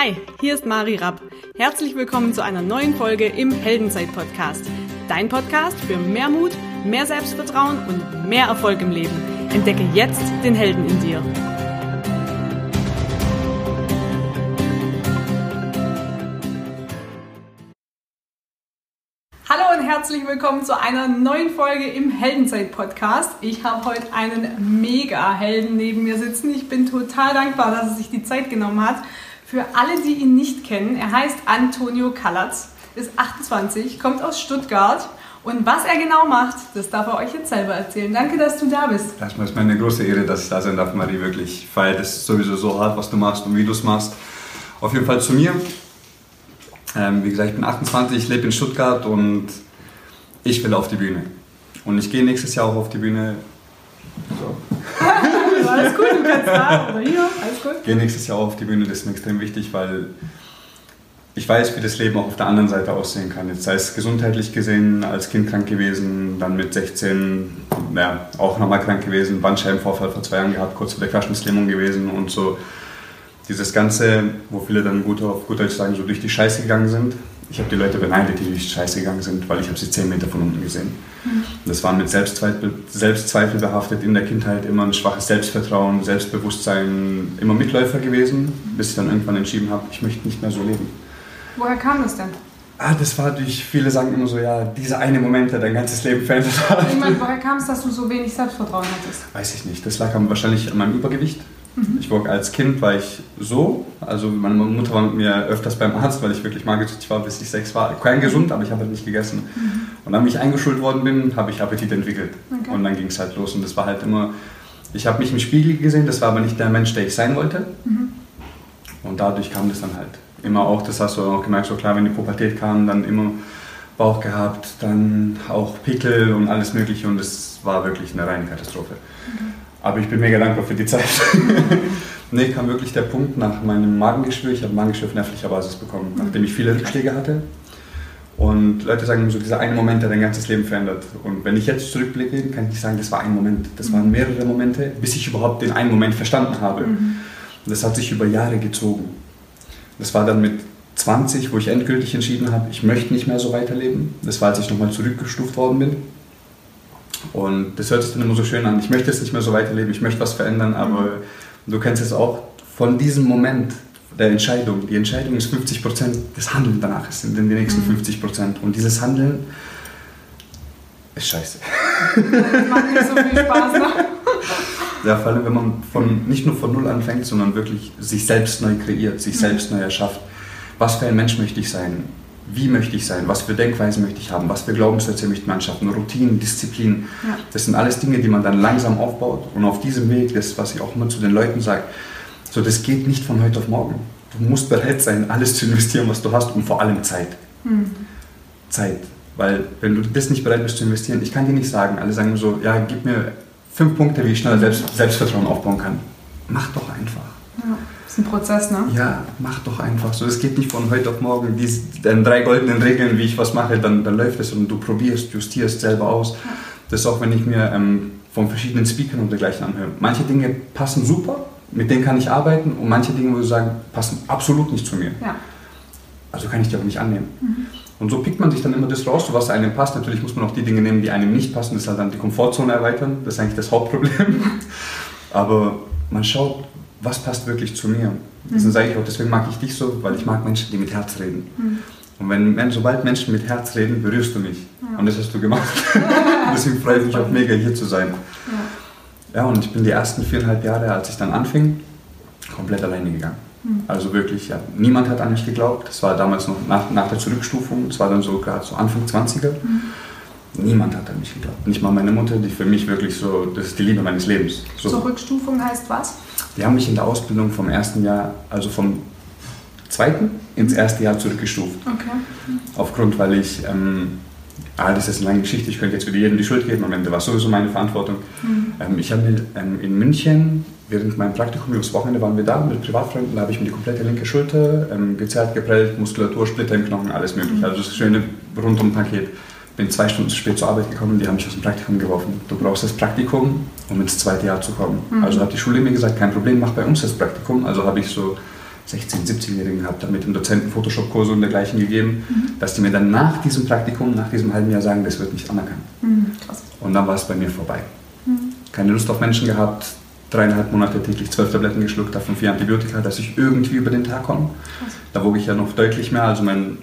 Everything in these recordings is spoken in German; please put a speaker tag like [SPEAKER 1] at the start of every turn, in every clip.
[SPEAKER 1] Hi, hier ist Mari Rapp. Herzlich willkommen zu einer neuen Folge im Heldenzeit-Podcast. Dein Podcast für mehr Mut, mehr Selbstvertrauen und mehr Erfolg im Leben. Entdecke jetzt den Helden in dir. Hallo und herzlich willkommen zu einer neuen Folge im Heldenzeit-Podcast. Ich habe heute einen Mega-Helden neben mir sitzen. Ich bin total dankbar, dass er sich die Zeit genommen hat für alle, die ihn nicht kennen, er heißt Antonio Kallatz, ist 28, kommt aus Stuttgart und was er genau macht, das darf er euch jetzt selber erzählen. Danke, dass du da bist.
[SPEAKER 2] Erstmal ist mir eine große Ehre, dass ich da sein darf, Marie. Wirklich, weil das ist sowieso so hart, was du machst und wie du es machst. Auf jeden Fall zu mir. Ähm, wie gesagt, ich bin 28, ich lebe in Stuttgart und ich will auf die Bühne. Und ich gehe nächstes Jahr auch auf die Bühne. So.
[SPEAKER 1] alles gut, du kannst da oder hier, alles gut.
[SPEAKER 2] Gehe nächstes Jahr auf die Bühne, das ist mir extrem wichtig, weil ich weiß, wie das Leben auch auf der anderen Seite aussehen kann. Jetzt sei es gesundheitlich gesehen, als Kind krank gewesen, dann mit 16 ja, auch nochmal krank gewesen, Bandscheibenvorfall vor zwei Jahren gehabt, kurz vor der Querschnittslähmung gewesen und so. Dieses Ganze, wo viele dann gut auf gut Deutsch sagen, so durch die Scheiße gegangen sind, ich habe die Leute beneidet, die durch die Scheiße gegangen sind, weil ich habe sie zehn Meter von unten gesehen. Mhm. Das war mit Selbstzweifel, Selbstzweifel behaftet in der Kindheit, immer ein schwaches Selbstvertrauen, Selbstbewusstsein, immer Mitläufer gewesen, bis ich dann irgendwann entschieden habe, ich möchte nicht mehr so leben.
[SPEAKER 1] Woher kam das denn?
[SPEAKER 2] Ah, das war durch, viele sagen immer so, ja, dieser eine Moment, der dein ganzes Leben verändert hat.
[SPEAKER 1] Ich meine, woher kam es, dass du so wenig Selbstvertrauen hattest?
[SPEAKER 2] Weiß ich nicht. Das lag wahrscheinlich an meinem Übergewicht. Mhm. Ich war als Kind war ich so, also meine Mutter war mit mir öfters beim Arzt, weil ich wirklich magersüchtig war, bis ich sechs war. Kerngesund, aber ich habe halt nicht gegessen. Mhm. Und dann, wie ich eingeschult worden bin, habe ich Appetit entwickelt. Okay. Und dann ging es halt los. Und das war halt immer, ich habe mich im Spiegel gesehen, das war aber nicht der Mensch, der ich sein wollte. Mhm. Und dadurch kam das dann halt. Immer auch, das hast du auch gemerkt, so klar, wenn die Pubertät kam, dann immer Bauch gehabt, dann auch Pickel und alles Mögliche. Und es war wirklich eine reine Katastrophe. Mhm. Aber ich bin mega dankbar für die Zeit. nee, kam wirklich der Punkt nach meinem Magengeschwür. Ich habe Magengeschwür auf nervlicher Basis bekommen, nachdem ich viele Rückschläge hatte. Und Leute sagen so, dieser eine Moment, der dein ganzes Leben verändert. Und wenn ich jetzt zurückblicke, kann ich nicht sagen, das war ein Moment. Das waren mehrere Momente, bis ich überhaupt den einen Moment verstanden habe. Mhm. Und das hat sich über Jahre gezogen. Das war dann mit 20, wo ich endgültig entschieden habe, ich möchte nicht mehr so weiterleben. Das war, als ich nochmal zurückgestuft worden bin. Und das hört sich dann immer so schön an. Ich möchte jetzt nicht mehr so weiterleben, ich möchte was verändern, aber mhm. du kennst es auch von diesem Moment der Entscheidung. Die Entscheidung ist 50 Prozent, das Handeln danach sind dann die nächsten mhm. 50 Prozent. Und dieses Handeln ist scheiße.
[SPEAKER 1] Das macht nicht so viel Spaß. Ne?
[SPEAKER 2] Ja, vor allem, wenn man von, nicht nur von Null anfängt, sondern wirklich sich selbst neu kreiert, sich mhm. selbst neu erschafft. Was für ein Mensch möchte ich sein? Wie möchte ich sein, was für Denkweisen möchte ich haben, was für Glaubenssätze möchte man schaffen, Routinen, Disziplin. Ja. Das sind alles Dinge, die man dann langsam aufbaut. Und auf diesem Weg, das, was ich auch immer zu den Leuten sage, so, das geht nicht von heute auf morgen. Du musst bereit sein, alles zu investieren, was du hast und vor allem Zeit. Mhm. Zeit. Weil, wenn du das nicht bereit bist zu investieren, ich kann dir nicht sagen, alle sagen so, ja, gib mir fünf Punkte, wie ich schneller Selbst Selbstvertrauen aufbauen kann. Mach doch einfach.
[SPEAKER 1] Ja ein Prozess, ne?
[SPEAKER 2] Ja, mach doch einfach so. Es geht nicht von heute auf morgen. Die drei goldenen Regeln, wie ich was mache, dann, dann läuft es und du probierst, justierst selber aus. Ja. Das ist auch, wenn ich mir ähm, von verschiedenen Speakern und dergleichen anhöre. Manche Dinge passen super, mit denen kann ich arbeiten und manche Dinge, wo ich sagen, passen absolut nicht zu mir. Ja. Also kann ich die auch nicht annehmen. Mhm. Und so pickt man sich dann immer das raus, was einem passt. Natürlich muss man auch die Dinge nehmen, die einem nicht passen. Das ist halt dann die Komfortzone erweitern. Das ist eigentlich das Hauptproblem. Aber man schaut, was passt wirklich zu mir. Mhm. sage ich auch, deswegen mag ich dich so, weil ich mag Menschen, die mit Herz reden. Mhm. Und wenn, sobald Menschen mit Herz reden, berührst du mich. Ja. Und das hast du gemacht. deswegen freue ich mich auch mega, hier zu sein. Ja. ja, und ich bin die ersten viereinhalb Jahre, als ich dann anfing, komplett alleine gegangen. Mhm. Also wirklich, ja, niemand hat an mich geglaubt. Das war damals noch nach, nach der Zurückstufung, das war dann so gerade so Anfang 20er. Mhm. Niemand hat an mich geglaubt. Nicht mal meine Mutter, die für mich wirklich so, das ist die Liebe meines Lebens.
[SPEAKER 1] So. Zurückstufung heißt was?
[SPEAKER 2] Die haben mich in der Ausbildung vom ersten Jahr, also vom zweiten ins erste Jahr zurückgestuft. Okay. Aufgrund, weil ich, ähm, ah, das ist eine lange Geschichte, ich könnte jetzt wieder jedem die Schuld geben, am Ende war sowieso meine Verantwortung. Mhm. Ähm, ich habe ähm, in München, während meinem Praktikum, übers Wochenende waren wir da mit Privatfreunden, da habe ich mir die komplette linke Schulter ähm, gezerrt, geprellt, Muskulatur, Splitter im Knochen, alles mögliche. Mhm. Also das schöne Rundum-Paket bin zwei Stunden zu spät zur Arbeit gekommen, die haben mich aus dem Praktikum geworfen. Du brauchst das Praktikum, um ins zweite Jahr zu kommen. Mhm. Also hat die Schule mir gesagt, kein Problem, mach bei uns das Praktikum. Also habe ich so 16-, 17-Jährigen gehabt, damit den Dozenten Photoshop-Kurse und dergleichen gegeben, mhm. dass die mir dann nach diesem Praktikum, nach diesem halben Jahr sagen, das wird nicht anerkannt. Mhm, und dann war es bei mir vorbei. Mhm. Keine Lust auf Menschen gehabt, dreieinhalb Monate täglich zwölf Tabletten geschluckt, davon vier Antibiotika, dass ich irgendwie über den Tag komme. Da wog ich ja noch deutlich mehr, also mein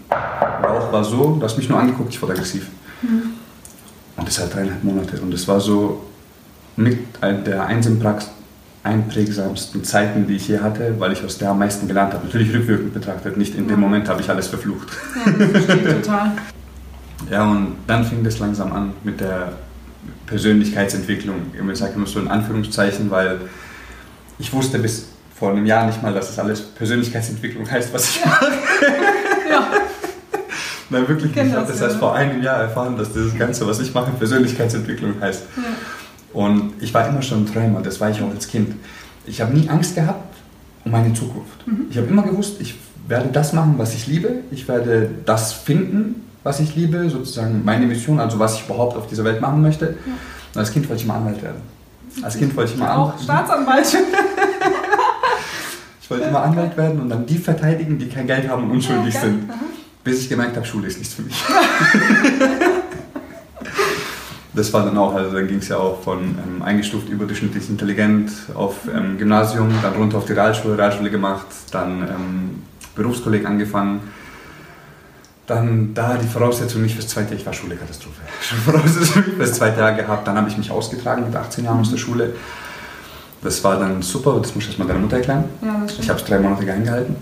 [SPEAKER 2] Bauch war so, du hast mich nur angeguckt, ich wurde aggressiv. Mhm. Und das halt dreieinhalb Monate und es war so mit der einprägsamsten Zeiten, die ich je hatte, weil ich aus der am meisten gelernt habe. Natürlich rückwirkend betrachtet, nicht in dem Moment habe ich alles verflucht. Ja, das verstehe total. ja, und dann fing das langsam an mit der Persönlichkeitsentwicklung. Ich sage immer so in Anführungszeichen, weil ich wusste bis vor einem Jahr nicht mal, dass das alles Persönlichkeitsentwicklung heißt, was ich mache. ja. Nein, wirklich nicht. Ich habe das erst vor einem Jahr erfahren, dass das Ganze, was ich mache, Persönlichkeitsentwicklung heißt. Ja. Und ich war immer schon ein Träumer, das war ich auch als Kind. Ich habe nie Angst gehabt um meine Zukunft. Mhm. Ich habe immer gewusst, ich werde das machen, was ich liebe. Ich werde das finden, was ich liebe, sozusagen meine Mission, also was ich überhaupt auf dieser Welt machen möchte. Ja. Und als Kind wollte ich mal Anwalt werden. Als Kind wollte ich mal
[SPEAKER 1] Auch Staatsanwalt.
[SPEAKER 2] ich wollte immer Anwalt werden und dann die verteidigen, die kein Geld haben und unschuldig ja, sind. Aha. Bis ich gemerkt habe, Schule ist nichts für mich. das war dann auch, also dann ging es ja auch von ähm, eingestuft überdurchschnittlich intelligent auf ähm, Gymnasium, dann runter auf die Realschule, Realschule gemacht, dann ähm, Berufskolleg angefangen. Dann da die Voraussetzung nicht fürs zweite, ich war Schulekatastrophe. Schon Voraussetzung fürs zweite Jahr gehabt. Dann habe ich mich ausgetragen mit 18 Jahren aus der Schule. Das war dann super, das muss ich erstmal deiner Mutter erklären. Ja, ich habe es drei Monate geheim gehalten,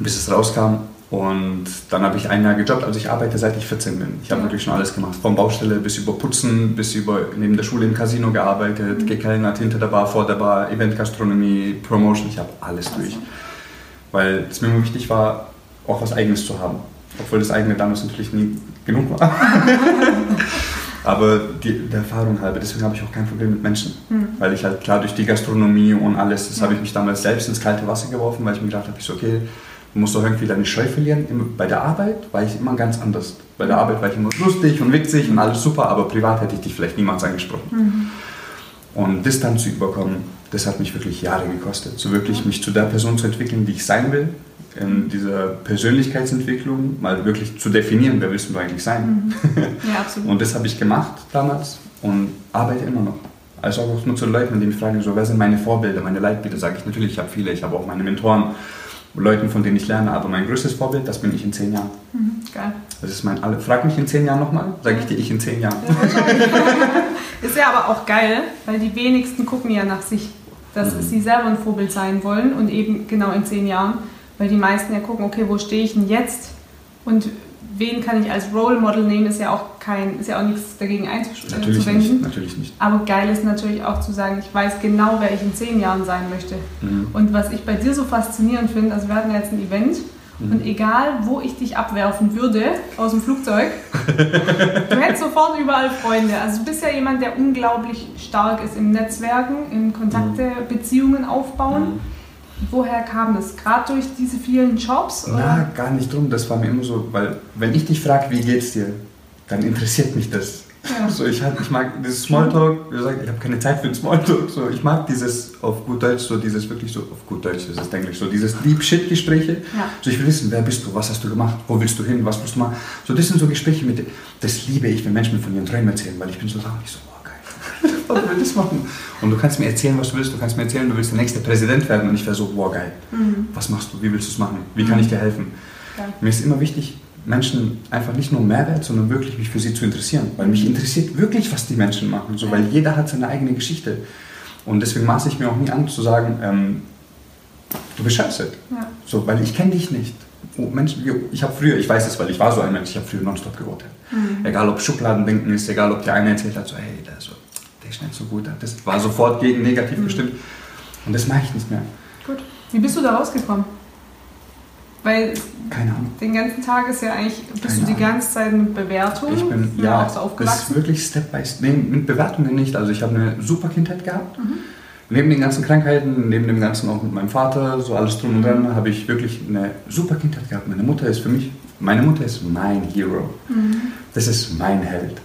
[SPEAKER 2] bis es rauskam. Und dann habe ich ein Jahr gejobbt. Also ich arbeite seit ich 14 bin. Ich habe ja. wirklich schon alles gemacht. Von Baustelle bis über Putzen, bis über neben der Schule im Casino gearbeitet, mhm. gekellnert, hinter der Bar, vor der Bar, Eventgastronomie, Promotion. Ich habe alles also. durch. Weil es mir immer wichtig war, auch was Eigenes zu haben. Obwohl das eigene damals natürlich nie genug war. Aber die, die Erfahrung halber, deswegen habe ich auch kein Problem mit Menschen. Mhm. Weil ich halt klar durch die Gastronomie und alles, das ja. habe ich mich damals selbst ins kalte Wasser geworfen, weil ich mir gedacht habe, ich so, okay, Du musst auch irgendwie deine Scheu verlieren. Bei der Arbeit war ich immer ganz anders. Bei der Arbeit war ich immer lustig und witzig und alles super, aber privat hätte ich dich vielleicht niemals angesprochen. Mhm. Und das dann zu überkommen, das hat mich wirklich Jahre gekostet. So wirklich mich zu der Person zu entwickeln, die ich sein will, in dieser Persönlichkeitsentwicklung mal wirklich zu definieren, wer willst du eigentlich sein. Mhm. Ja, absolut. und das habe ich gemacht damals und arbeite immer noch. Also auch nur zu Leuten, die mich fragen, so, wer sind meine Vorbilder, meine Leitbilder, sage ich natürlich, ich habe viele, ich habe auch meine Mentoren, Leuten, von denen ich lerne. Aber mein größtes Vorbild, das bin ich in zehn Jahren. Mhm, geil. Das ist mein, alle, frag mich in zehn Jahren nochmal, sage ich dir ich in zehn Jahren.
[SPEAKER 1] Ja, ist ja aber auch geil, weil die wenigsten gucken ja nach sich, dass mhm. sie selber ein Vorbild sein wollen und eben genau in zehn Jahren, weil die meisten ja gucken, okay, wo stehe ich denn jetzt und wen kann ich als Role Model nehmen, ist ja auch kein, ist ja auch nichts dagegen einzuwenden.
[SPEAKER 2] Natürlich nicht, natürlich nicht.
[SPEAKER 1] Aber geil ist natürlich auch zu sagen, ich weiß genau, wer ich in zehn Jahren sein möchte. Mhm. Und was ich bei dir so faszinierend finde, also wir hatten jetzt ein Event mhm. und egal, wo ich dich abwerfen würde aus dem Flugzeug, du hättest sofort überall Freunde. Also du bist ja jemand, der unglaublich stark ist im Netzwerken, in Kontakte, mhm. Beziehungen aufbauen. Woher kam das? Gerade durch diese vielen Jobs?
[SPEAKER 2] Oder? Na, gar nicht drum. Das war mir immer so, weil wenn ich dich frage, wie geht's dir, dann interessiert mich das. Ja. So, ich, halt, ich mag dieses Smalltalk, wie gesagt, ich habe keine Zeit für den Smalltalk. So, ich mag dieses auf gut Deutsch, so dieses wirklich so, auf gut Deutsch ist es Englisch, so dieses Deep Shit Gespräche. Ja. So, ich will wissen, wer bist du, was hast du gemacht, wo willst du hin, was musst du machen. So, das sind so Gespräche, mit, das liebe ich, wenn Menschen mir von ihren Träumen erzählen, weil ich bin so traurig, so, was will das machen? Und du kannst mir erzählen, was du willst. Du kannst mir erzählen, du willst der nächste Präsident werden. Und ich wäre so, boah, geil. Mhm. Was machst du? Wie willst du es machen? Wie kann ich dir helfen? Ja. Mir ist immer wichtig, Menschen einfach nicht nur Mehrwert, sondern wirklich mich für sie zu interessieren. Weil mich interessiert wirklich, was die Menschen machen. So, weil jeder hat seine eigene Geschichte. Und deswegen maße ich mir auch nie an zu sagen, ähm, du bist scheiße. Ja. So, weil ich kenne dich nicht. Oh, Menschen, ich habe früher, ich weiß es, weil ich war so ein Mensch, ich habe früher nonstop gewotet. Mhm. Egal ob Schubladendenken ist, egal ob der eine erzählt hat, so hey, der ist so ist nicht so gut. Das war sofort gegen negativ mhm. bestimmt. Und das mache ich nicht mehr.
[SPEAKER 1] Gut. Wie bist du da rausgekommen? Weil
[SPEAKER 2] Keine Ahnung.
[SPEAKER 1] den ganzen Tag ist ja eigentlich, bist Keine du die ganze Zeit mit Bewertung?
[SPEAKER 2] Ich bin ja, auch so aufgewachsen. Ist wirklich Step by Step. Nee, mit Bewertungen nicht. Also ich habe eine super Kindheit gehabt. Mhm. Neben den ganzen Krankheiten, neben dem Ganzen auch mit meinem Vater, so alles drum und dran, habe ich wirklich eine super Kindheit gehabt. Meine Mutter ist für mich, meine Mutter ist mein Hero. Mhm. Das ist mein Held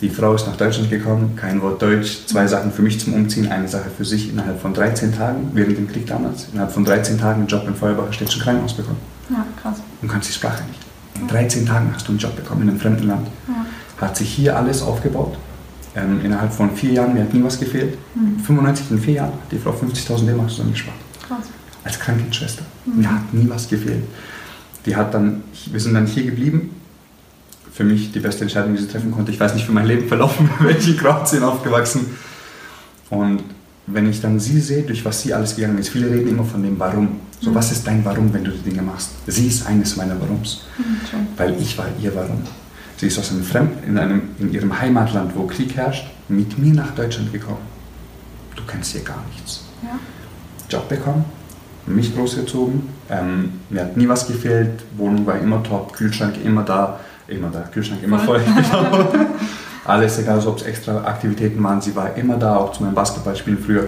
[SPEAKER 2] Die Frau ist nach Deutschland gekommen, kein Wort Deutsch, zwei Sachen für mich zum Umziehen, eine Sache für sich innerhalb von 13 Tagen, während dem Krieg damals, innerhalb von 13 Tagen einen Job im Feuerbacher Städtischen Krankenhaus bekommen.
[SPEAKER 1] Ja, krass.
[SPEAKER 2] Und kannst die Sprache nicht. In 13 Tagen hast du einen Job bekommen in einem fremden Land.
[SPEAKER 1] Ja.
[SPEAKER 2] Hat sich hier alles aufgebaut. Ähm, innerhalb von vier Jahren, mir hat nie was gefehlt.
[SPEAKER 1] Mhm.
[SPEAKER 2] 95 in vier Jahren hat die Frau 50.000 D-Mark zusammengespart.
[SPEAKER 1] Krass.
[SPEAKER 2] Als Krankenschwester.
[SPEAKER 1] Mhm.
[SPEAKER 2] Mir hat nie was gefehlt. Die hat dann, wir sind dann hier geblieben. Für mich die beste Entscheidung, die sie treffen konnte. Ich weiß nicht, wie mein Leben verlaufen wäre, ich in Kroatien aufgewachsen. Und wenn ich dann sie sehe, durch was sie alles gegangen ist, viele reden immer von dem Warum. So,
[SPEAKER 1] Mhm.
[SPEAKER 2] was ist dein Warum, wenn du die Dinge machst? Sie ist eines meiner Warums,
[SPEAKER 1] Mhm,
[SPEAKER 2] weil ich war ihr Warum. Sie ist aus einem Fremd, in, einem, in ihrem Heimatland, wo Krieg herrscht, mit mir nach Deutschland gekommen. Du kennst hier gar nichts.
[SPEAKER 1] Ja.
[SPEAKER 2] Job bekommen, mich großgezogen, ähm, mir hat nie was gefehlt, Wohnung war immer top, Kühlschrank immer da, immer da, Kühlschrank immer voll. Genau. Alles egal, ob es extra Aktivitäten waren, sie war immer da, auch zu meinem Basketballspielen früher.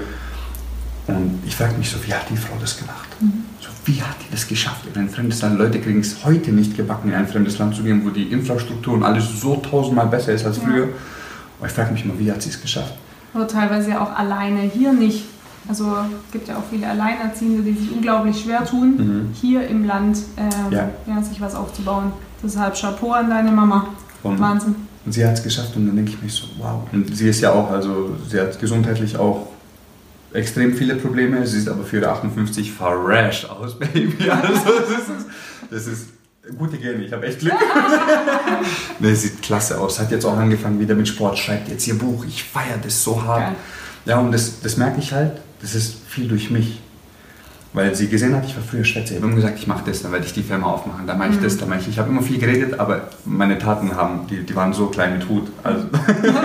[SPEAKER 2] Und ich frage mich so, wie hat die Frau das gemacht?
[SPEAKER 1] Mhm.
[SPEAKER 2] So, wie hat die das geschafft in ein fremdes Land? Leute kriegen es heute nicht gebacken, in ein fremdes Land zu gehen, wo die Infrastruktur und alles so tausendmal besser ist als
[SPEAKER 1] Ja.
[SPEAKER 2] früher. Und ich frage mich immer, wie hat sie es geschafft?
[SPEAKER 1] Oder teilweise ja auch alleine hier nicht. Also es gibt ja auch viele Alleinerziehende, die sich unglaublich schwer tun,
[SPEAKER 2] Mhm.
[SPEAKER 1] hier im Land ähm,
[SPEAKER 2] Ja.
[SPEAKER 1] ja. sich was aufzubauen. Deshalb Chapeau an deine Mama.
[SPEAKER 2] Und
[SPEAKER 1] Wahnsinn.
[SPEAKER 2] Und sie hat es geschafft und dann denke ich mir so, wow. Und sie ist ja auch, also sie hat gesundheitlich auch extrem viele Probleme. Sie sieht aber für ihre 58 fresh aus, Baby. Also das ist, das ist gute Gene, ich habe echt Glück. nee, sieht klasse aus. Hat jetzt auch angefangen wieder mit Sport, schreibt jetzt ihr Buch. Ich feiere das so hart.
[SPEAKER 1] Geil.
[SPEAKER 2] Ja, und das, das merke ich halt, das ist viel durch mich. Weil sie gesehen hat, ich war früher Schwätzer. Ich habe immer gesagt, ich mache das, dann werde ich die Firma aufmachen, dann mache ich
[SPEAKER 1] Mhm.
[SPEAKER 2] das, dann mache ich. Ich habe immer viel geredet, aber meine Taten haben, die, die waren so klein mit Hut. Also.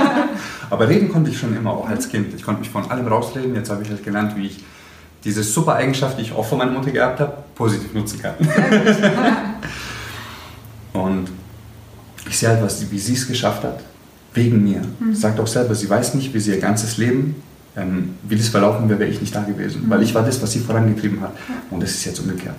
[SPEAKER 2] aber reden konnte ich schon immer, auch als Kind. Ich konnte mich von allem rausreden. Jetzt habe ich halt gelernt, wie ich diese super Eigenschaft, die ich auch von meiner Mutter geerbt habe, positiv nutzen kann. Und ich sehe halt, was, wie sie es geschafft hat, wegen mir.
[SPEAKER 1] Mhm.
[SPEAKER 2] Sagt auch selber, sie weiß nicht, wie sie ihr ganzes Leben, ähm, wie das verlaufen wäre, wäre ich nicht da gewesen.
[SPEAKER 1] Mhm.
[SPEAKER 2] Weil ich war das, was sie vorangetrieben hat. Und das ist jetzt umgekehrt.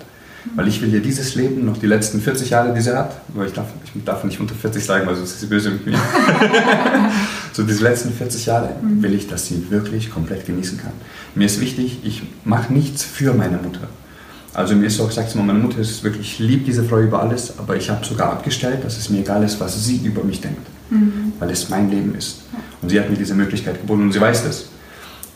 [SPEAKER 2] Weil ich will ihr dieses Leben, noch die letzten 40 Jahre, die sie hat, aber ich darf, ich darf nicht unter 40 sagen, weil sonst ist sie böse mit mir. so diese letzten 40 Jahre
[SPEAKER 1] Mhm.
[SPEAKER 2] will ich, dass sie wirklich komplett genießen kann. Mir ist wichtig, ich mache nichts für meine Mutter. Also mir ist so gesagt, meine Mutter ist wirklich lieb diese Frau über alles, aber ich habe sogar abgestellt, dass es mir egal ist, was sie über mich denkt,
[SPEAKER 1] Mhm.
[SPEAKER 2] weil es mein Leben ist. Und sie hat mir diese Möglichkeit geboten und sie weiß das.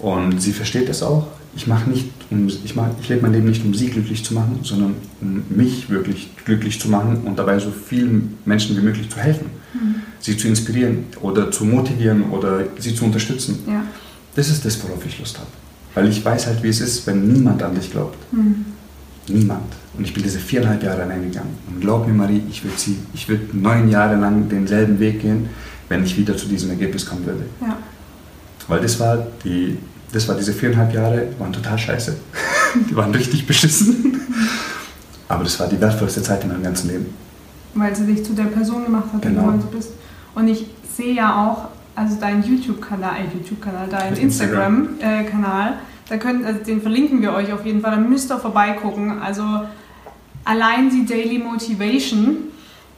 [SPEAKER 2] Und sie versteht das auch. Ich mache nicht, um, ich, mach, ich lebe mein Leben nicht, um sie glücklich zu machen, sondern um mich wirklich glücklich zu machen und dabei so vielen Menschen wie möglich zu helfen,
[SPEAKER 1] Mhm.
[SPEAKER 2] sie zu inspirieren oder zu motivieren oder sie zu unterstützen.
[SPEAKER 1] Ja.
[SPEAKER 2] Das ist das, worauf ich Lust habe. Weil ich weiß halt, wie es ist, wenn niemand an dich glaubt.
[SPEAKER 1] Mhm.
[SPEAKER 2] Niemand. Und ich bin diese viereinhalb Jahre allein gegangen. Und glaub mir, Marie, ich würde sie, ich würde neun Jahre lang denselben Weg gehen, wenn ich wieder zu diesem Ergebnis kommen würde.
[SPEAKER 1] Ja.
[SPEAKER 2] Weil das war die, das war diese viereinhalb Jahre, waren total scheiße. die waren richtig beschissen. Aber das war die wertvollste Zeit in meinem ganzen Leben.
[SPEAKER 1] Weil sie dich zu der Person gemacht hat, die
[SPEAKER 2] Genau.
[SPEAKER 1] du heute bist. Und ich sehe ja auch, also deinen YouTube-Kanal, äh, YouTube-Kanal, deinen
[SPEAKER 2] Instagram.
[SPEAKER 1] Instagram-Kanal, da könnt, also den verlinken wir euch auf jeden Fall, da müsst ihr vorbeigucken. Also allein die Daily Motivation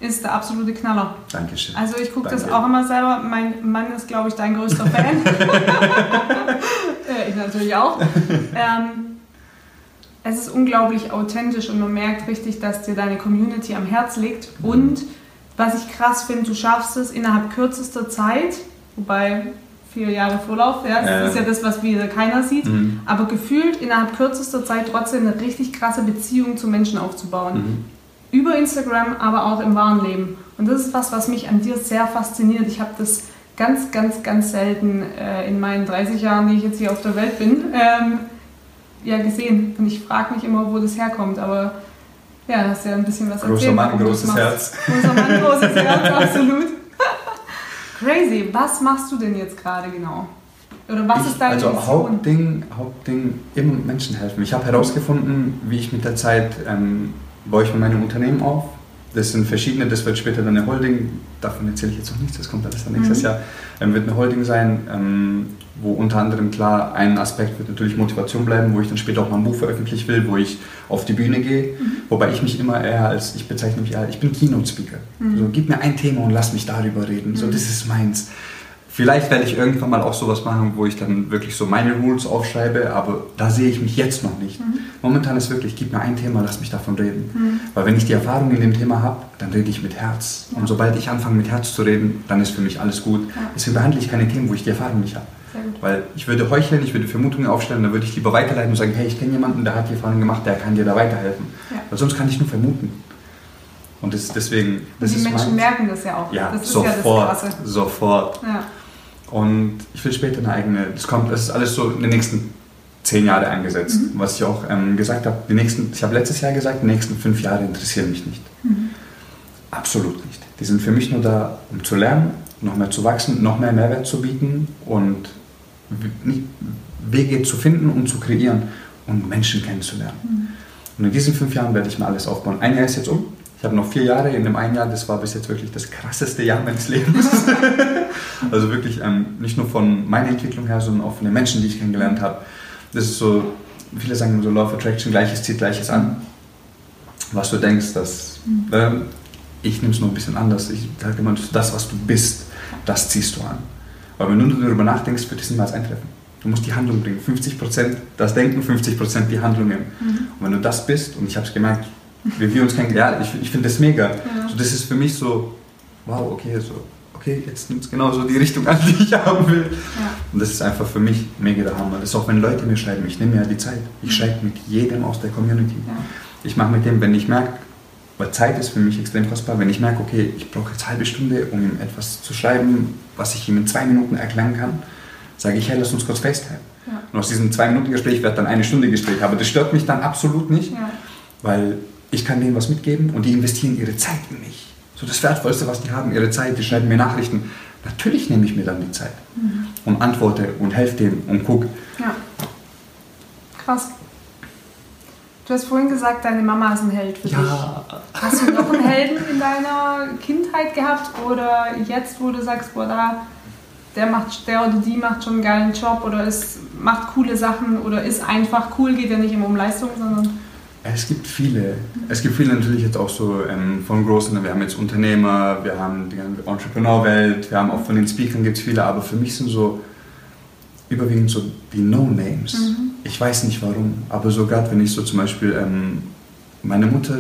[SPEAKER 1] ist der absolute Knaller.
[SPEAKER 2] Dankeschön.
[SPEAKER 1] Also ich gucke das auch immer selber. Mein Mann ist, glaube ich, dein größter Fan. ich natürlich auch. Ähm, es ist unglaublich authentisch und man merkt richtig, dass dir deine Community am Herz liegt. Und was ich krass finde, du schaffst es innerhalb kürzester Zeit, wobei vier Jahre Vorlauf, ja, das
[SPEAKER 2] Ja.
[SPEAKER 1] ist ja das, was wieder keiner sieht,
[SPEAKER 2] Mhm.
[SPEAKER 1] aber gefühlt innerhalb kürzester Zeit trotzdem eine richtig krasse Beziehung zu Menschen aufzubauen
[SPEAKER 2] Mhm.
[SPEAKER 1] Über Instagram, aber auch im wahren Leben. Und das ist was, was mich an dir sehr fasziniert. Ich habe das ganz, ganz, ganz selten äh, in meinen 30 Jahren, die ich jetzt hier auf der Welt bin, ähm, ja, gesehen. Und ich frage mich immer, wo das herkommt. Aber ja, hast ja ein bisschen was
[SPEAKER 2] Großer
[SPEAKER 1] erzählt.
[SPEAKER 2] Mann,
[SPEAKER 1] das
[SPEAKER 2] großes. Herz.
[SPEAKER 1] Großer Mann, großes Herz, absolut. Crazy. Was machst du denn jetzt gerade genau? Oder was
[SPEAKER 2] ich,
[SPEAKER 1] ist deine
[SPEAKER 2] also
[SPEAKER 1] Mission?
[SPEAKER 2] Hauptding, Hauptding, immer Menschen helfen. Ich habe herausgefunden, wie ich mit der Zeit ähm, baue ich mir meine Unternehmen auf. Das sind verschiedene, das wird später dann eine Holding, davon erzähle ich jetzt noch nichts, das kommt alles dann nächstes
[SPEAKER 1] Mhm.
[SPEAKER 2] Jahr, ähm, wird eine Holding sein, ähm, wo unter anderem klar ein Aspekt wird natürlich Motivation bleiben, wo ich dann später auch mal ein Buch veröffentlichen will, wo ich auf die Bühne gehe,
[SPEAKER 1] Mhm.
[SPEAKER 2] wobei ich mich immer eher als, ich bezeichne mich eher, ich bin Keynote-Speaker.
[SPEAKER 1] Mhm.
[SPEAKER 2] So, gib mir ein Thema und lass mich darüber reden, so
[SPEAKER 1] Mhm.
[SPEAKER 2] das ist meins. Vielleicht werde ich irgendwann mal auch sowas machen, wo ich dann wirklich so meine Rules aufschreibe, aber da sehe ich mich jetzt noch nicht. Mhm. Momentan ist wirklich, gib mir ein Thema, lass mich davon reden. Mhm. Weil wenn ich die Erfahrung in dem Thema habe, dann rede ich mit Herz. Ja. Und sobald ich anfange mit Herz zu reden, dann ist für mich alles gut. Ja. Deswegen behandle ich keine Themen, wo ich die Erfahrung nicht habe. Weil ich würde heucheln, ich würde Vermutungen aufstellen, dann würde ich lieber weiterleiten und sagen, hey, ich kenne jemanden, der hat die Erfahrung gemacht, der kann dir da weiterhelfen. Ja. Weil sonst kann ich nur vermuten. Und das, deswegen... Das
[SPEAKER 1] und die Menschen merken das ja auch.
[SPEAKER 2] Ja,
[SPEAKER 1] das
[SPEAKER 2] sofort, ja sofort. Ja. Und ich will später eine eigene, das kommt, das ist alles so in den nächsten zehn Jahre angesetzt. Mhm. Was ich auch ähm, gesagt habe, die nächsten, ich habe letztes Jahr gesagt, die nächsten fünf Jahre interessieren mich nicht. Mhm. Absolut nicht. Die sind für mich nur da, um zu lernen, noch mehr zu wachsen, noch mehr Mehrwert zu bieten und Wege zu finden und zu kreieren und Menschen kennenzulernen. Mhm. Und in diesen fünf Jahren werde ich mir alles aufbauen. Ein Jahr ist jetzt um. Ich habe noch vier Jahre. In dem einen Jahr, das war bis jetzt wirklich das krasseste Jahr meines Lebens. also wirklich ähm, nicht nur von meiner Entwicklung her, sondern auch von den Menschen, die ich kennengelernt habe. Das ist so, viele sagen so Law of Attraction, Gleiches zieht Gleiches an. Was du denkst, dass äh, ich nehme es nur ein bisschen anders. Ich sage immer, das, was du bist, das ziehst du an. Weil wenn du darüber nachdenkst, wird es niemals eintreffen. Du musst die Handlung bringen. 50% das Denken, 50% die Handlungen. Mhm. Und wenn du das bist, und ich habe es gemerkt, wie wir uns kennengelernt haben, ich, ich finde das mega. Ja. So, das ist für mich so, wow, okay, so, okay, jetzt nimmt es genau so die Richtung an, die ich haben will. Ja. Und das ist einfach für mich mega der Hammer. Das ist auch, wenn Leute mir schreiben, ich nehme mir ja die Zeit. Ich schreibe mit jedem aus der Community. Ja. Ich mache mit dem, wenn ich merke, weil Zeit ist für mich extrem kostbar, wenn ich merke, okay, ich brauche jetzt eine halbe Stunde, um ihm etwas zu schreiben, was ich ihm in zwei Minuten erklären kann, sage ich, hey, lass uns kurz FaceTime. Ja. Und aus diesem zwei Minuten Gespräch wird dann eine Stunde Gespräch. Aber das stört mich dann absolut nicht, weil ich kann denen was mitgeben und die investieren ihre Zeit in mich. So das Wertvollste, was die haben, ihre Zeit, die schreiben mir Nachrichten. Natürlich nehme ich mir dann die Zeit mhm. und antworte und helfe denen und gucke.
[SPEAKER 1] Ja. Krass. Du hast vorhin gesagt, deine Mama ist ein Held für
[SPEAKER 2] ja.
[SPEAKER 1] dich. Hast du noch einen Helden in deiner Kindheit gehabt oder jetzt, wo du sagst, boah, da, der, macht, der oder die macht schon einen geilen Job oder ist, macht coole Sachen oder ist einfach cool, geht ja nicht immer um Leistung, sondern...
[SPEAKER 2] Es gibt viele. Es gibt viele natürlich jetzt auch so ähm, von großen, wir haben jetzt Unternehmer, wir haben die ganze Entrepreneur-Welt, wir haben auch von den Speakern gibt es viele, aber für mich sind so überwiegend so die No-Names. Mhm. Ich weiß nicht warum, aber so gerade wenn ich so zum Beispiel ähm, meine Mutter,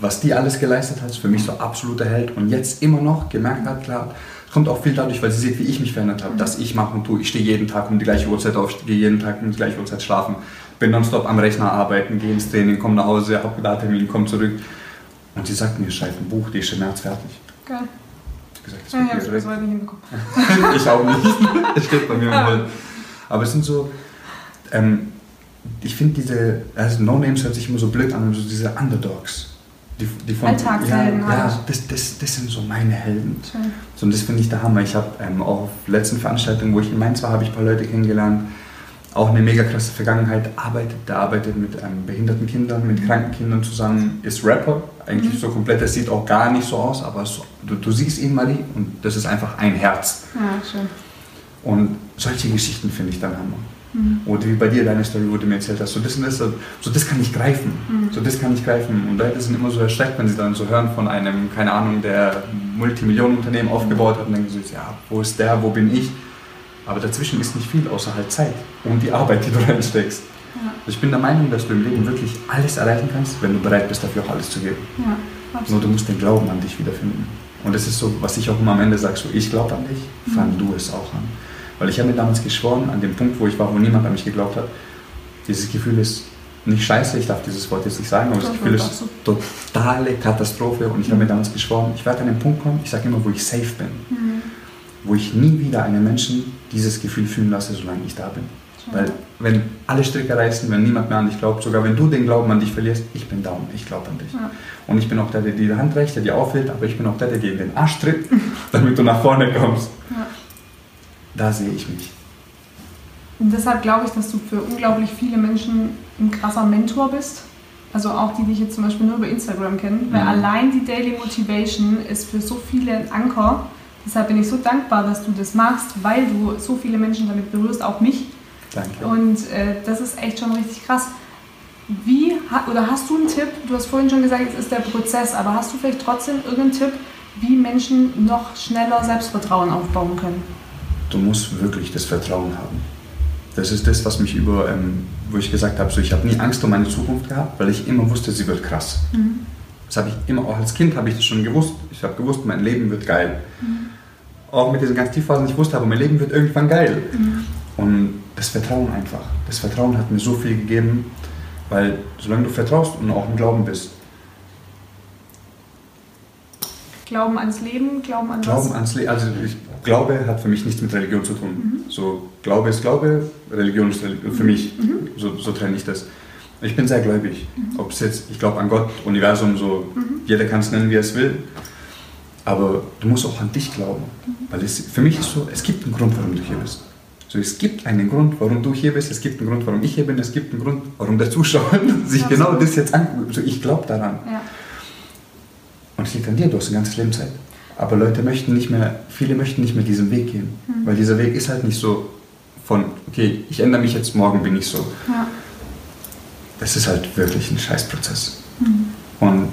[SPEAKER 2] was die alles geleistet hat, ist für mich so absoluter Held und jetzt immer noch gemerkt hat, klar, kommt auch viel dadurch, weil sie sieht, wie ich mich verändert habe, mhm. dass ich mache und tue. Ich stehe jeden Tag um die gleiche Uhrzeit auf, gehe jeden Tag um die gleiche Uhrzeit schlafen, bin nonstop am Rechner arbeiten, gehe ins Training, komme nach Hause, habe da Termin, komme zurück. Und sie sagt mir, schreib ein Buch, die ist im März fertig.
[SPEAKER 1] Geil.
[SPEAKER 2] Ich gesagt, das ja, ja, ich das nicht hinbekommen. ich auch nicht. Es steht bei mir im Mund. Aber es sind so, ähm, ich finde diese, also No Names hört sich immer so blöd an, so diese Underdogs.
[SPEAKER 1] Die, die von, Alltagshelden.
[SPEAKER 2] Ja, ja das, das, das sind so meine Helden. Schön. So, und das finde ich der Hammer. Ich habe ähm, auch auf letzten Veranstaltungen, wo ich in Mainz war, habe ich ein paar Leute kennengelernt. Auch eine mega krasse Vergangenheit. Arbeitet, der arbeitet mit ähm, behinderten Kindern, mit kranken Kindern zusammen, ist Rapper. Eigentlich mhm. so komplett, das sieht auch gar nicht so aus, aber so, du, du siehst ihn, Marie, und das ist einfach ein Herz.
[SPEAKER 1] Ja, schön.
[SPEAKER 2] Und solche Geschichten finde ich dann Hammer. Mhm. Oder wie bei dir deine Story, wo du mir erzählt hast, so das, das, so das kann ich greifen. Mhm. So das kann ich greifen. Und Leute sind immer so erschreckt, wenn sie dann so hören von einem, keine Ahnung, der Multimillionenunternehmen aufgebaut hat und denken so, ja, wo ist der, wo bin ich? Aber dazwischen ist nicht viel, außer halt Zeit und die Arbeit, die du reinsteckst. Ja. Also ich bin der Meinung, dass du im Leben wirklich alles erreichen kannst, wenn du bereit bist, dafür auch alles zu geben. Ja, Nur du musst den Glauben an dich wiederfinden. Und das ist so, was ich auch immer am Ende sage, so ich glaube an dich, fang mhm. du es auch an. Weil ich habe mir damals geschworen, an dem Punkt, wo ich war, wo niemand an mich geglaubt hat, dieses Gefühl ist nicht scheiße, ich darf dieses Wort jetzt nicht sagen, aber das Gefühl ist totale Katastrophe. Und ich habe mir damals geschworen, ich werde an den Punkt kommen, ich sage immer, wo ich safe bin. Mhm. Wo ich nie wieder einen Menschen dieses Gefühl fühlen lasse, solange ich da bin. Weil wenn alle Stricke reißen, wenn niemand mehr an dich glaubt, sogar wenn du den Glauben an dich verlierst, ich bin down, ich glaube an dich. Ja. Und ich bin auch der, der dir die Hand reicht, der dir aufhält, aber ich bin auch der, der dir in den Arsch tritt, damit du nach vorne kommst. Ja. Da sehe ich mich.
[SPEAKER 1] Und deshalb glaube ich, dass du für unglaublich viele Menschen ein krasser Mentor bist. Also auch die, die ich jetzt zum Beispiel nur über Instagram kenne. Mhm. Weil allein die Daily Motivation ist für so viele ein Anker. Deshalb bin ich so dankbar, dass du das machst, weil du so viele Menschen damit berührst, auch mich.
[SPEAKER 2] Danke.
[SPEAKER 1] Und äh, das ist echt schon richtig krass. Wie, oder hast du einen Tipp? Du hast vorhin schon gesagt, es ist der Prozess, aber hast du vielleicht trotzdem irgendeinen Tipp, wie Menschen noch schneller Selbstvertrauen aufbauen können?
[SPEAKER 2] du musst wirklich das Vertrauen haben. Das ist das, was mich über, ähm, wo ich gesagt habe, so, ich habe nie Angst um meine Zukunft gehabt, weil ich immer wusste, sie wird krass. Mhm. Das habe ich immer, auch als Kind habe ich das schon gewusst. Ich habe gewusst, mein Leben wird geil. Mhm. Auch mit diesen ganz Tiefphasen, ich wusste aber, mein Leben wird irgendwann geil. Mhm. Und das Vertrauen einfach. Das Vertrauen hat mir so viel gegeben, weil solange du vertraust und auch im Glauben bist,
[SPEAKER 1] Glauben ans Leben, Glauben an
[SPEAKER 2] Glauben was? ans Leben. Also ich, Glaube hat für mich nichts mit Religion zu tun. Mhm. So Glaube ist Glaube, Religion ist Religion. Für mich, mhm. so, so trenne ich das. Ich bin sehr gläubig. Mhm. Ob es jetzt, ich glaube an Gott, Universum, so mhm. jeder kann es nennen, wie er es will. Aber du musst auch an dich glauben. Mhm. Weil es, für mich ist so, es gibt einen Grund, warum du hier bist. So, es gibt einen Grund, warum du hier bist, es gibt einen Grund, warum ich hier bin, es gibt einen Grund, warum der Zuschauer sich genau das jetzt anguckt. Also ich glaube daran. Ja. Und es liegt an dir, du hast ein ganzes Leben Zeit. Aber Leute möchten nicht mehr, viele möchten nicht mehr diesen Weg gehen. Mhm. Weil dieser Weg ist halt nicht so von, okay, ich ändere mich jetzt, morgen bin ich so. Ja. Das ist halt wirklich ein Scheißprozess. Mhm. Und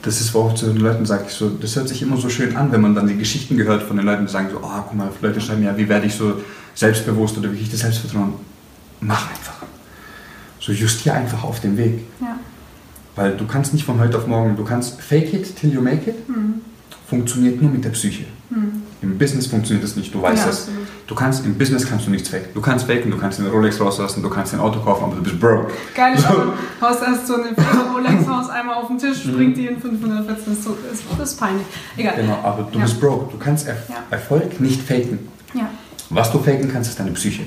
[SPEAKER 2] das ist, wo auch zu den Leuten sage ich so, das hört sich immer so schön an, wenn man dann die Geschichten gehört von den Leuten, die sagen so, oh, guck mal, Leute schreiben ja, wie werde ich so selbstbewusst oder wie kriege ich das Selbstvertrauen? Mach einfach. So justier einfach auf dem Weg. Ja. Weil du kannst nicht von heute auf morgen, du kannst fake it till you make it, mhm. funktioniert nur mit der Psyche. Mhm. Im Business funktioniert das nicht, du weißt ja, das. Du kannst, im Business kannst du nichts faken. Du kannst faken, du kannst den Rolex rauslassen, du kannst ein Auto kaufen, aber du bist broke.
[SPEAKER 1] Geil, so. du haust erst so eine Rolex haus einmal auf den Tisch, mhm. springt die in 514, das ist, das ist peinlich. Egal.
[SPEAKER 2] Genau, aber du ja. bist broke. Du kannst er ja. Erfolg nicht faken. Ja. Was du faken kannst, ist deine Psyche.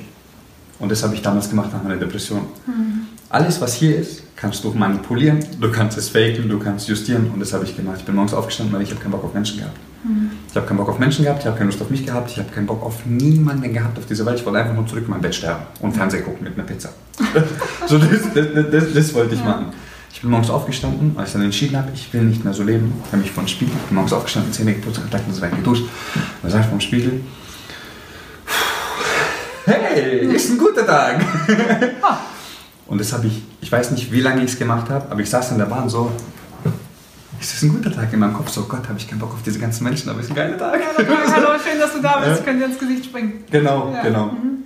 [SPEAKER 2] Und das habe ich damals gemacht nach meiner Depression. Mhm. Alles, was hier ist, kannst du manipulieren, du kannst es faken, du kannst justieren und das habe ich gemacht. Ich bin morgens aufgestanden, weil ich habe keinen Bock auf Menschen gehabt. Mhm. Ich habe keinen Bock auf Menschen gehabt, ich habe keine Lust auf mich gehabt, ich habe keinen Bock auf niemanden gehabt auf dieser Welt. Ich wollte einfach nur zurück in mein Bett sterben und Fernsehen gucken mit einer Pizza. so, das, das, das, das, wollte ich ja. machen. Ich bin morgens aufgestanden, als ich dann entschieden habe, ich will nicht mehr so leben, habe mich vor dem Spiegel, bin morgens aufgestanden, Zähne geputzt, Kontakt und so weiter geduscht. Dann sage ich vor dem Spiegel, hey, ist ein guter Tag. Und das habe ich, ich weiß nicht, wie lange ich es gemacht habe, aber ich saß in der Bahn so, ist das ein guter Tag in meinem Kopf? So, Gott, habe ich keinen Bock auf diese ganzen Menschen, aber es ist ein geiler Tag. Ja,
[SPEAKER 1] hallo, schön, dass du da bist, ich könnte dir ins Gesicht springen.
[SPEAKER 2] Genau, ja. genau. Mhm.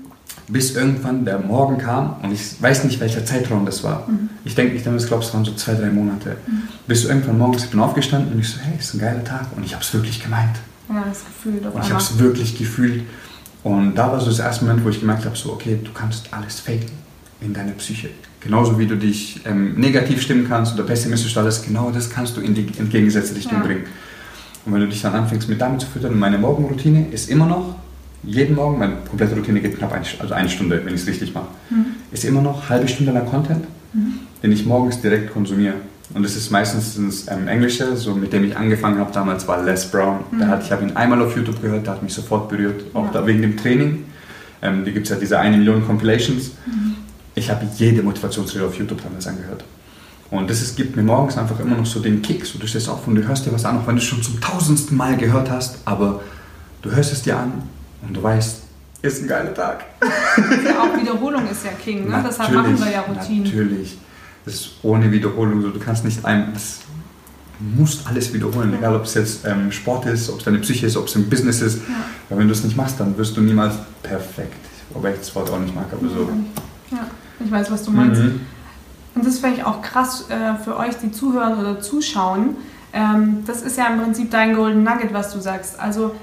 [SPEAKER 2] Bis irgendwann der Morgen kam und ich weiß nicht, welcher Zeitraum das war. Mhm. Ich denke, ich glaube, es waren so zwei, drei Monate. Mhm. Bis irgendwann morgens, ich bin aufgestanden und ich so, hey, es ist ein geiler Tag. Und ich habe es wirklich gemeint.
[SPEAKER 1] Ja, das Gefühl.
[SPEAKER 2] Und ich habe es wirklich gefühlt. Und da war so das erste Moment, wo ich gemerkt habe, so, okay, du kannst alles faken in deine Psyche. Genauso wie du dich ähm, negativ stimmen kannst oder pessimistisch alles, genau das kannst du in die entgegengesetzte Richtung ja. bringen. Und wenn du dich dann anfängst mit damit zu füttern, meine Morgenroutine ist immer noch, jeden Morgen, meine komplette Routine geht knapp eine, also eine Stunde, wenn ich es richtig mache, mhm. ist immer noch halbe Stunde lang Content, mhm. den ich morgens direkt konsumiere. Und das ist meistens das ähm, Englische, so mit dem ich angefangen habe damals, war Les Brown. Mhm. Da hatte, ich habe ihn einmal auf YouTube gehört, der hat mich sofort berührt, auch ja. da wegen dem Training. Ähm, da gibt es ja diese eine Million Compilations. Mhm ich habe jede Motivationsrede auf YouTube damals angehört. Und das ist, gibt mir morgens einfach immer noch so den Kick. So, du stehst auf und du hörst dir was an, auch wenn du es schon zum tausendsten Mal gehört hast, aber du hörst es dir an und du weißt, ist ein geiler Tag.
[SPEAKER 1] Ja, auch Wiederholung ist ja King, ne? deshalb machen wir ja Routinen.
[SPEAKER 2] Natürlich. Das ist ohne Wiederholung so. Du kannst nicht ein, das, du musst alles wiederholen, egal ob es jetzt ähm, Sport ist, ob es deine Psyche ist, ob es im Business ist. Ja. Weil wenn du es nicht machst, dann wirst du niemals perfekt. Wobei ich das Wort auch nicht mag, aber so.
[SPEAKER 1] Ja. Ich weiß, was du meinst. Mhm. Und das ist vielleicht auch krass äh, für euch, die zuhören oder zuschauen. Ähm, das ist ja im Prinzip dein Golden Nugget, was du sagst. Also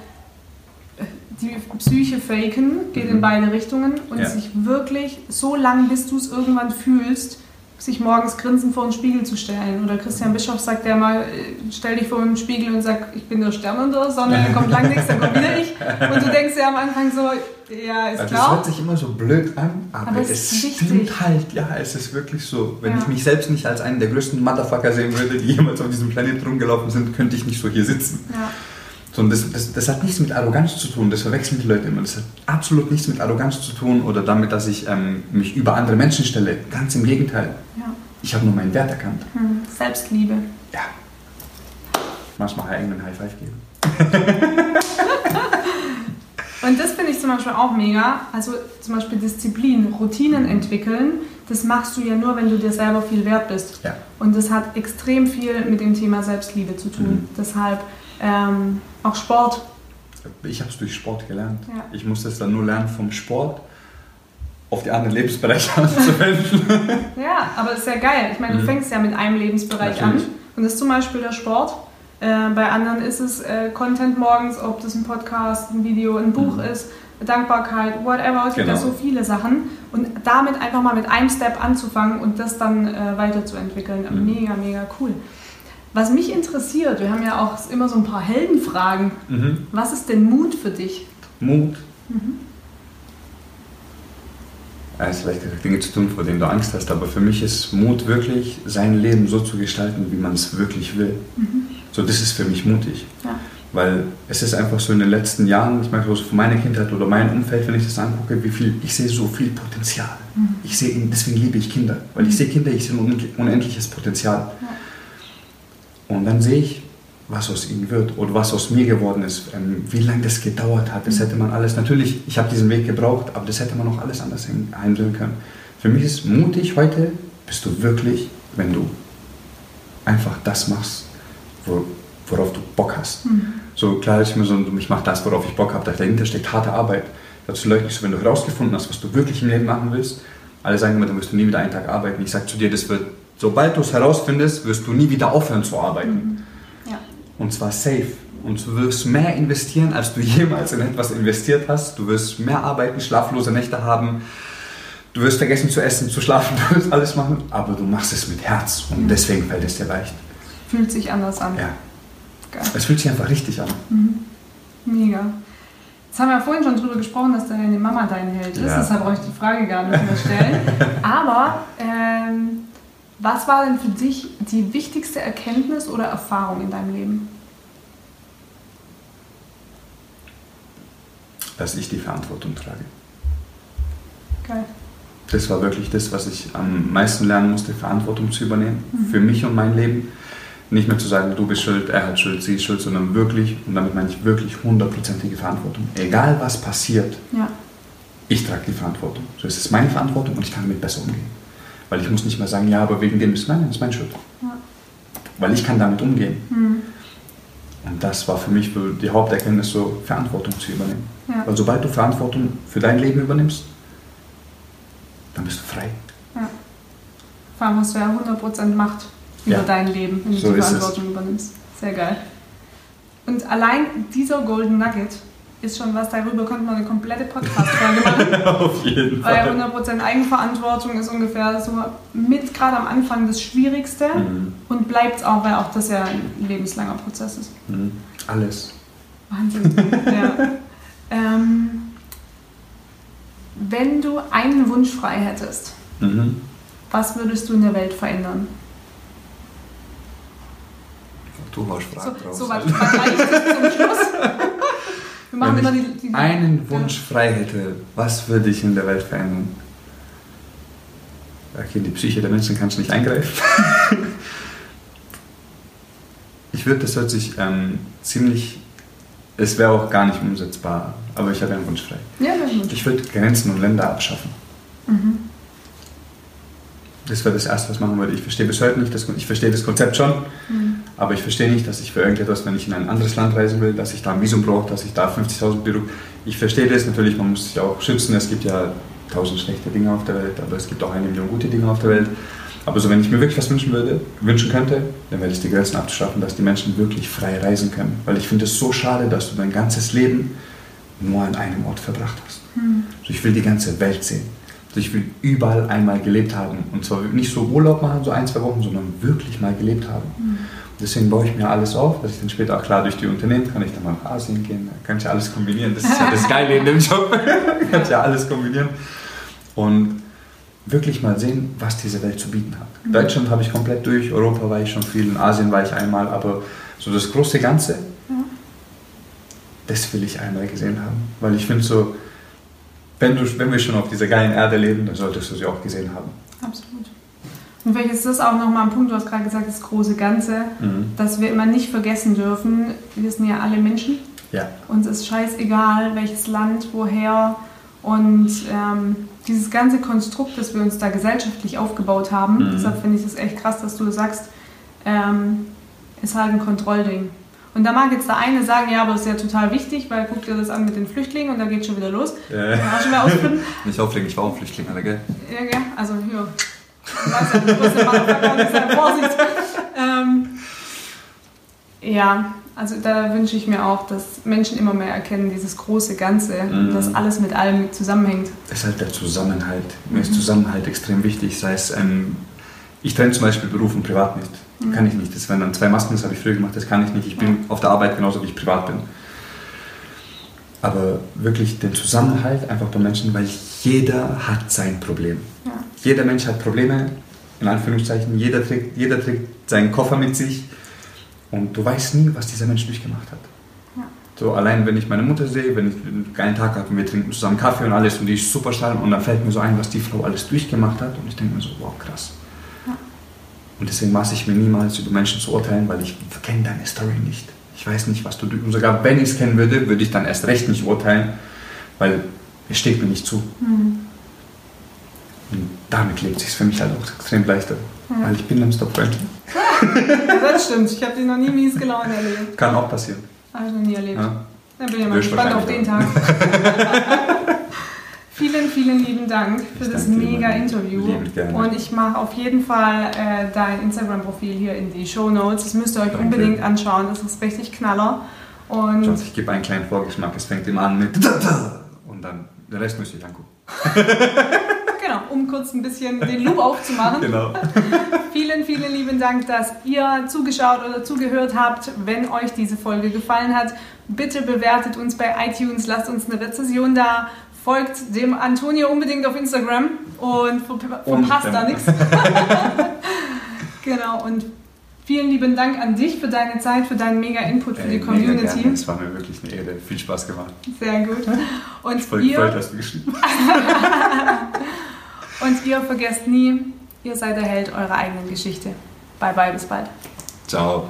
[SPEAKER 1] äh, die Psyche faken geht mhm. in beide Richtungen und ja. sich wirklich so lange, bis du es irgendwann fühlst, sich morgens grinsend vor den Spiegel zu stellen. Oder Christian Bischof sagt ja mal, äh, stell dich vor den Spiegel und sag, ich bin der Stern unter der Sonne, dann kommt lang nichts, dann kommt wieder ich. Und du denkst ja am Anfang so, ja, ist klar.
[SPEAKER 2] Das hört sich immer so blöd an, aber, aber es, es stimmt halt. Ja, es ist wirklich so. Wenn ja. ich mich selbst nicht als einen der größten Motherfucker sehen würde, die jemals auf diesem Planeten rumgelaufen sind, könnte ich nicht so hier sitzen. Ja. So, das, das, das, hat nichts mit Arroganz zu tun, das verwechseln die Leute immer. Das hat absolut nichts mit Arroganz zu tun oder damit, dass ich ähm, mich über andere Menschen stelle. Ganz im Gegenteil. Ja. Ich habe nur meinen Wert erkannt.
[SPEAKER 1] Hm. Selbstliebe.
[SPEAKER 2] Ja. Manchmal einen High Five geben.
[SPEAKER 1] Und das finde ich zum Beispiel auch mega. Also zum Beispiel Disziplin, Routinen entwickeln, das machst du ja nur, wenn du dir selber viel wert bist. Ja. Und das hat extrem viel mit dem Thema Selbstliebe zu tun. Mhm. Deshalb ähm, auch Sport.
[SPEAKER 2] Ich habe es durch Sport gelernt.
[SPEAKER 1] Ja.
[SPEAKER 2] Ich musste es dann nur lernen vom Sport auf die anderen Lebensbereiche anzuwenden.
[SPEAKER 1] Ja, aber das ist ja geil. Ich meine, du
[SPEAKER 2] Mhm.
[SPEAKER 1] fängst ja mit einem Lebensbereich
[SPEAKER 2] Natürlich.
[SPEAKER 1] an. Und das ist zum Beispiel der Sport. Äh, bei anderen ist es äh, Content morgens, ob das ein Podcast, ein Video, ein Buch
[SPEAKER 2] Mhm.
[SPEAKER 1] ist, Dankbarkeit, whatever. Es gibt ja
[SPEAKER 2] Genau.
[SPEAKER 1] so viele Sachen. Und damit einfach mal mit einem Step anzufangen und das dann äh, weiterzuentwickeln.
[SPEAKER 2] Mhm.
[SPEAKER 1] Mega, mega cool. Was mich interessiert, wir haben ja auch immer so ein paar Heldenfragen.
[SPEAKER 2] Mhm.
[SPEAKER 1] Was ist denn Mut für dich?
[SPEAKER 2] Mut.
[SPEAKER 1] Mhm.
[SPEAKER 2] Ja, ist vielleicht Dinge zu tun, vor denen du Angst hast, aber für mich ist Mut wirklich, sein Leben so zu gestalten, wie man es wirklich will. So, das ist für mich mutig.
[SPEAKER 1] Ja.
[SPEAKER 2] Weil es ist einfach so in den letzten Jahren, ich meine, so von meiner Kindheit oder meinem Umfeld, wenn ich das angucke, wie viel, ich sehe so viel Potenzial.
[SPEAKER 1] Mhm.
[SPEAKER 2] Ich sehe, deswegen liebe ich Kinder, weil ich sehe Kinder, ich sehe ein unendliches Potenzial. Und dann sehe ich, was aus ihnen wird oder was aus mir geworden ist, ähm, wie lange das gedauert hat. Das hätte man alles, natürlich, ich habe diesen Weg gebraucht, aber das hätte man noch alles anders handeln können. Für mich ist mutig heute, bist du wirklich, wenn du einfach das machst, wo, worauf du Bock hast.
[SPEAKER 1] Mhm.
[SPEAKER 2] So klar ist mir so, ich mache das, worauf ich Bock habe, dahinter steckt harte Arbeit. Dazu nicht so, wenn du herausgefunden hast, was du wirklich im Leben machen willst. Alle sagen immer, dann wirst du nie wieder einen Tag arbeiten. Ich sage zu dir, das wird, sobald du es herausfindest, wirst du nie wieder aufhören zu arbeiten.
[SPEAKER 1] Ja.
[SPEAKER 2] Und zwar safe. Und du wirst mehr investieren, als du jemals in etwas investiert hast. Du wirst mehr arbeiten, schlaflose Nächte haben. Du wirst vergessen zu essen, zu schlafen, du wirst alles machen. Aber du machst es mit Herz. Und
[SPEAKER 1] Ja.
[SPEAKER 2] deswegen fällt es dir leicht.
[SPEAKER 1] Fühlt sich anders an.
[SPEAKER 2] Ja.
[SPEAKER 1] Geil.
[SPEAKER 2] Es fühlt sich einfach richtig an.
[SPEAKER 1] Mega. Jetzt haben wir ja vorhin schon drüber gesprochen, dass deine Mama dein Held ist,
[SPEAKER 2] Ja.
[SPEAKER 1] deshalb brauche ich die Frage gar nicht mehr stellen. Aber ähm, was war denn für dich die wichtigste Erkenntnis oder Erfahrung in deinem Leben?
[SPEAKER 2] Dass ich die Verantwortung trage.
[SPEAKER 1] Geil.
[SPEAKER 2] Das war wirklich das, was ich am meisten lernen musste, Verantwortung zu übernehmen.
[SPEAKER 1] Mhm.
[SPEAKER 2] Für mich und mein Leben. Nicht mehr zu sagen, du bist schuld, er hat schuld, sie ist schuld, sondern wirklich, und damit meine ich wirklich hundertprozentige Verantwortung. Egal was passiert,
[SPEAKER 1] Ja.
[SPEAKER 2] ich trage die Verantwortung. So es ist meine Verantwortung und ich kann damit besser umgehen. Weil ich muss nicht mehr sagen, ja, aber wegen dem ist, nein, das ist meine Schuld.
[SPEAKER 1] Ja.
[SPEAKER 2] Weil ich kann damit umgehen.
[SPEAKER 1] Hm.
[SPEAKER 2] Und das war für mich die Haupterkenntnis, so Verantwortung zu übernehmen.
[SPEAKER 1] Ja.
[SPEAKER 2] Weil sobald du Verantwortung für dein Leben übernimmst, dann bist du frei.
[SPEAKER 1] ja. Vor allem hast du ja 100% Macht über
[SPEAKER 2] Ja.
[SPEAKER 1] dein Leben, wenn du
[SPEAKER 2] So
[SPEAKER 1] die
[SPEAKER 2] ist es.
[SPEAKER 1] Verantwortung übernimmst. Sehr geil. Und allein dieser Golden Nugget ist schon was, darüber könnte man eine komplette Podcast-Folge machen.
[SPEAKER 2] Auf jeden
[SPEAKER 1] Weil 100% Eigenverantwortung ist ungefähr so mit gerade am Anfang das Schwierigste
[SPEAKER 2] Mhm.
[SPEAKER 1] und bleibt es auch, weil auch das ja ein lebenslanger Prozess ist.
[SPEAKER 2] Mhm. Alles.
[SPEAKER 1] Wahnsinn. ja. ähm, wenn du einen Wunsch frei hättest,
[SPEAKER 2] Mhm.
[SPEAKER 1] was würdest du in der Welt verändern?
[SPEAKER 2] Du haust
[SPEAKER 1] So,
[SPEAKER 2] Fragen raus.
[SPEAKER 1] so was zum Schluss. Wir machen
[SPEAKER 2] Wenn
[SPEAKER 1] immer
[SPEAKER 2] ich
[SPEAKER 1] die, die
[SPEAKER 2] einen Wunsch frei hätte, was würde ich in der Welt verändern? Okay, in die Psyche der Menschen kannst du nicht eingreifen. ich würde, das hört sich ähm, ziemlich, es wäre auch gar nicht umsetzbar, aber ich habe einen Wunsch frei.
[SPEAKER 1] Ja, Wunsch.
[SPEAKER 2] Ich würde Grenzen und Länder abschaffen.
[SPEAKER 1] Mhm.
[SPEAKER 2] Das wäre das Erste, was ich machen würde. Ich verstehe bis heute nicht, das, ich verstehe das Konzept schon,
[SPEAKER 1] Mhm.
[SPEAKER 2] Aber ich verstehe nicht, dass ich für irgendetwas, wenn ich in ein anderes Land reisen will, dass ich da ein Visum brauche, dass ich da 50.000 Büro. Ich verstehe das natürlich, man muss sich auch schützen. Es gibt ja tausend schlechte Dinge auf der Welt, aber es gibt auch eine Million gute Dinge auf der Welt. Aber so, wenn ich mir wirklich was wünschen würde, wünschen könnte, dann wäre es die Grenzen abzuschaffen, dass die Menschen wirklich frei reisen können. Weil ich finde es so schade, dass du dein ganzes Leben nur an einem Ort verbracht hast.
[SPEAKER 1] Mhm.
[SPEAKER 2] Also ich will die ganze Welt sehen. Also ich will überall einmal gelebt haben. Und zwar nicht so Urlaub machen, so ein, zwei Wochen, sondern wirklich mal gelebt haben.
[SPEAKER 1] Mhm.
[SPEAKER 2] Deswegen baue ich mir alles auf, dass ich dann später auch klar durch die Unternehmen kann ich dann mal nach Asien gehen. Da kann ich ja alles kombinieren. Das ist ja das Geile in dem Job. kann ich ja alles kombinieren. Und wirklich mal sehen, was diese Welt zu bieten hat.
[SPEAKER 1] Mhm.
[SPEAKER 2] Deutschland habe ich komplett durch, Europa war ich schon viel, in Asien war ich einmal, aber so das große Ganze,
[SPEAKER 1] Ja.
[SPEAKER 2] das will ich einmal gesehen haben. Weil ich finde so, wenn, du, wenn wir schon auf dieser geilen Erde leben, dann solltest du sie auch gesehen haben.
[SPEAKER 1] Absolut. Und vielleicht ist das auch nochmal ein Punkt, du hast gerade gesagt, das große Ganze,
[SPEAKER 2] Mhm.
[SPEAKER 1] dass wir immer nicht vergessen dürfen, wir sind ja alle Menschen.
[SPEAKER 2] Ja.
[SPEAKER 1] Uns ist scheißegal, welches Land, woher. Und ähm, dieses ganze Konstrukt, das wir uns da gesellschaftlich aufgebaut haben,
[SPEAKER 2] Mhm.
[SPEAKER 1] deshalb finde ich es echt krass, dass du sagst, ähm, ist halt ein Kontrollding. Und da mag jetzt der eine sagen, ja, aber das ist ja total wichtig, weil guck dir das an mit den Flüchtlingen und da geht schon wieder los.
[SPEAKER 2] Äh.
[SPEAKER 1] Ja, schon wieder.
[SPEAKER 2] Nicht auflegen, ich war auch Flüchtling, Alter, gell?
[SPEAKER 1] Ja, gell? Also, ja. Ich weiß ja, du musst ja Vorsicht. Ähm, ja, also da wünsche ich mir auch, dass Menschen immer mehr erkennen, dieses große Ganze,
[SPEAKER 2] Mhm.
[SPEAKER 1] dass alles mit allem zusammenhängt.
[SPEAKER 2] Das ist halt der Zusammenhalt. Mir ist Zusammenhalt extrem wichtig. Sei es, ähm, ich trenne zum Beispiel Beruf und Privat nicht. Kann ich nicht. Das wären dann zwei Masken, das habe ich früher gemacht, das kann ich nicht. Ich bin auf der Arbeit genauso, wie ich privat bin. Aber wirklich den Zusammenhalt einfach bei Menschen, weil jeder hat sein Problem.
[SPEAKER 1] Ja.
[SPEAKER 2] Jeder Mensch hat Probleme, in Anführungszeichen. Jeder trägt, jeder trägt seinen Koffer mit sich. Und du weißt nie, was dieser Mensch durchgemacht hat.
[SPEAKER 1] Ja.
[SPEAKER 2] So allein, wenn ich meine Mutter sehe, wenn ich einen geilen Tag habe und wir trinken zusammen Kaffee und alles und die ist super stark und dann fällt mir so ein, was die Frau alles durchgemacht hat und ich denke mir so, wow, krass.
[SPEAKER 1] Ja.
[SPEAKER 2] Und deswegen maße ich mir niemals über Menschen zu urteilen, weil ich kenne deine Story nicht. Ich weiß nicht, was du. Und sogar wenn ich es kennen würde, würde ich dann erst recht nicht urteilen, weil es steht mir nicht zu.
[SPEAKER 1] Mhm.
[SPEAKER 2] Und damit lebt es sich für mich halt auch extrem leichter.
[SPEAKER 1] Ja.
[SPEAKER 2] Weil ich bin Mr. Friendly.
[SPEAKER 1] Ja, das stimmt. Ich habe dich noch nie mies gelaunt erlebt.
[SPEAKER 2] Kann auch passieren.
[SPEAKER 1] Habe ich noch nie erlebt.
[SPEAKER 2] Ja.
[SPEAKER 1] Dann bin ich mal gespannt auf den Tag. vielen, vielen lieben Dank für
[SPEAKER 2] Ich
[SPEAKER 1] das mega. Interview. Und ich mache auf jeden Fall äh, dein Instagram-Profil hier in die Show Notes. Das müsst ihr euch
[SPEAKER 2] Danke.
[SPEAKER 1] unbedingt anschauen. Das ist richtig Knaller. Und
[SPEAKER 2] Jones, ich gebe einen kleinen Vorgeschmack. Es fängt immer an mit und dann der Rest müsst ihr euch angucken.
[SPEAKER 1] genau, um kurz ein bisschen den Loop aufzumachen.
[SPEAKER 2] Genau.
[SPEAKER 1] Vielen, vielen lieben Dank, dass ihr zugeschaut oder zugehört habt. Wenn euch diese Folge gefallen hat, bitte bewertet uns bei iTunes, lasst uns eine Rezession da, folgt dem Antonio unbedingt auf Instagram und ver-
[SPEAKER 2] Und
[SPEAKER 1] verpasst da nichts. Genau, und vielen lieben Dank an dich für deine Zeit, für deinen mega Input für die
[SPEAKER 2] Ey, gerne.
[SPEAKER 1] Community.
[SPEAKER 2] Es war mir wirklich eine Ehre. Viel Spaß gemacht.
[SPEAKER 1] Sehr gut. Und
[SPEAKER 2] Voll
[SPEAKER 1] ihr,
[SPEAKER 2] gefreut, hast du geschrieben.
[SPEAKER 1] und ihr vergesst nie, ihr seid der Held eurer eigenen Geschichte. Bye bye, bis bald.
[SPEAKER 2] Ciao.